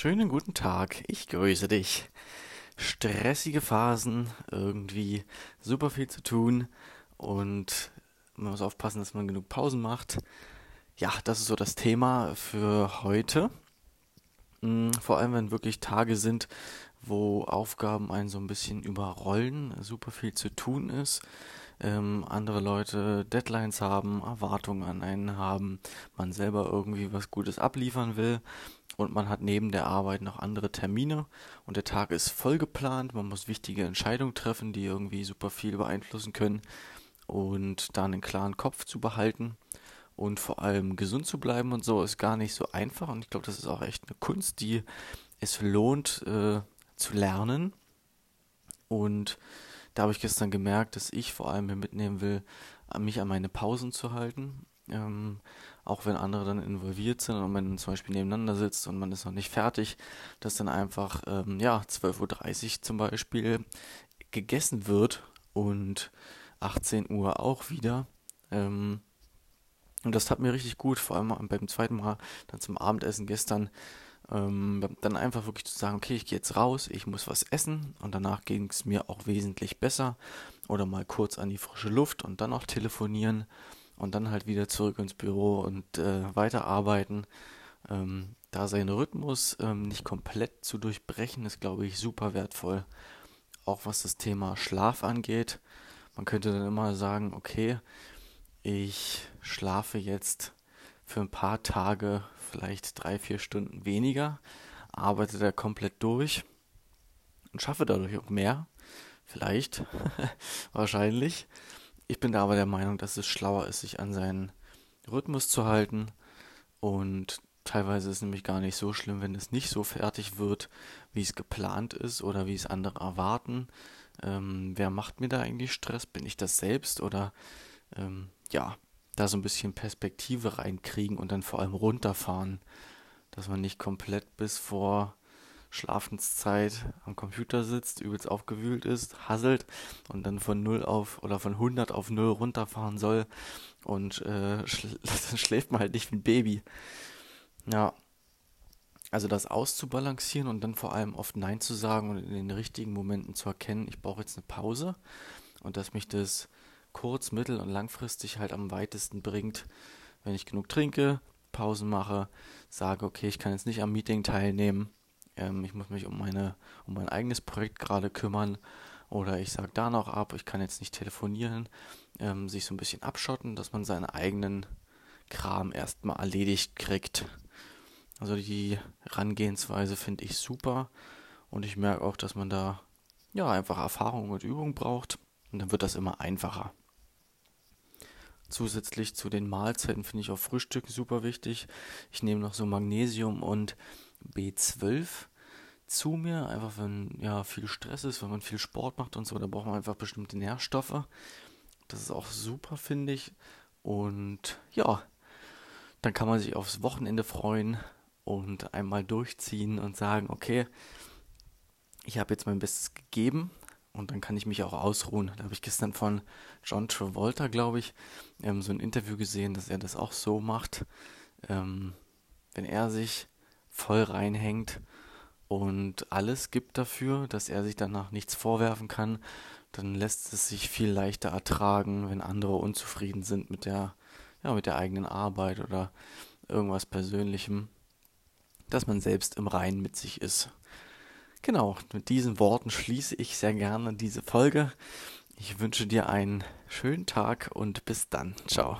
Schönen guten Tag, ich grüße dich. Stressige Phasen, irgendwie super viel zu tun und man muss aufpassen, dass man genug Pausen macht. Ja, das ist so das Thema für heute. Mm, vor allem, wenn wirklich Tage sind, wo Aufgaben einen so ein bisschen überrollen, super viel zu tun ist, ähm, andere Leute Deadlines haben, Erwartungen an einen haben, man selber irgendwie was Gutes abliefern will und man hat neben der Arbeit noch andere Termine. Und der Tag ist voll geplant, man muss wichtige Entscheidungen treffen, die irgendwie super viel beeinflussen können. Und da einen klaren Kopf zu behalten und vor allem gesund zu bleiben und so ist gar nicht so einfach. Und ich glaube, das ist auch echt eine Kunst, die es lohnt äh, zu lernen. Und da habe ich gestern gemerkt, dass ich vor allem mir mitnehmen will, mich an meine Pausen zu halten ähm, auch wenn andere dann involviert sind und man zum Beispiel nebeneinander sitzt und man ist noch nicht fertig, dass dann einfach, ähm, ja, 12.30 Uhr zum Beispiel gegessen wird und 18 Uhr auch wieder. Ähm, und das tat mir richtig gut, vor allem beim zweiten Mal dann zum Abendessen gestern. Ähm, dann einfach wirklich zu sagen, okay, ich gehe jetzt raus, ich muss was essen und danach ging es mir auch wesentlich besser. Oder mal kurz an die frische Luft und dann auch telefonieren und dann halt wieder zurück ins Büro und äh, weiterarbeiten. Ähm, da seinen Rhythmus ähm, nicht komplett zu durchbrechen, ist, glaube ich, super wertvoll. Auch was das Thema Schlaf angeht. Man könnte dann immer sagen, okay, ich schlafe jetzt für ein paar Tage vielleicht drei, vier Stunden weniger, arbeite da komplett durch und schaffe dadurch auch mehr. Vielleicht, wahrscheinlich. Ich bin da aber der Meinung, dass es schlauer ist, sich an seinen Rhythmus zu halten. Und teilweise ist es nämlich gar nicht so schlimm, wenn es nicht so fertig wird, wie es geplant ist oder wie es andere erwarten. Ähm, wer macht mir da eigentlich Stress? Bin ich das selbst? Oder ähm, ja, da so ein bisschen Perspektive reinkriegen und dann vor allem runterfahren, dass man nicht komplett bis vor Schlafenszeit am Computer sitzt, übelst aufgewühlt ist, hasselt und dann von 0 auf oder von 100 auf 0 runterfahren soll und äh, schl schläft man halt nicht wie ein Baby. Ja, also das auszubalancieren und dann vor allem oft Nein zu sagen und in den richtigen Momenten zu erkennen, ich brauche jetzt eine Pause und dass mich das kurz-, mittel- und langfristig halt am weitesten bringt, wenn ich genug trinke, Pausen mache, sage, okay, ich kann jetzt nicht am Meeting teilnehmen, ähm, ich muss mich um meine, um mein eigenes Projekt gerade kümmern oder ich sage da noch ab, ich kann jetzt nicht telefonieren, ähm, sich so ein bisschen abschotten, dass man seinen eigenen Kram erstmal erledigt kriegt. Also die Herangehensweise finde ich super und ich merke auch, dass man da ja einfach Erfahrung und Übung braucht und dann wird das immer einfacher. Zusätzlich zu den Mahlzeiten finde ich auch Frühstück super wichtig. Ich nehme noch so Magnesium und B12 zu mir, einfach wenn ja viel Stress ist, wenn man viel Sport macht und so, da braucht man einfach bestimmte Nährstoffe. Das ist auch super, finde ich. Und ja, dann kann man sich aufs Wochenende freuen und einmal durchziehen und sagen, okay, ich habe jetzt mein Bestes gegeben und dann kann ich mich auch ausruhen. Da habe ich gestern von John Travolta, glaube ich, ähm, so ein Interview gesehen, dass er das auch so macht. Ähm, wenn er sich voll reinhängt und alles gibt dafür, dass er sich danach nichts vorwerfen kann, dann lässt es sich viel leichter ertragen, wenn andere unzufrieden sind mit der, ja, mit der eigenen Arbeit oder irgendwas Persönlichem, dass man selbst im Reinen mit sich ist. Genau, mit diesen Worten schließe ich sehr gerne diese Folge. Ich wünsche dir einen schönen Tag und bis dann. Ciao.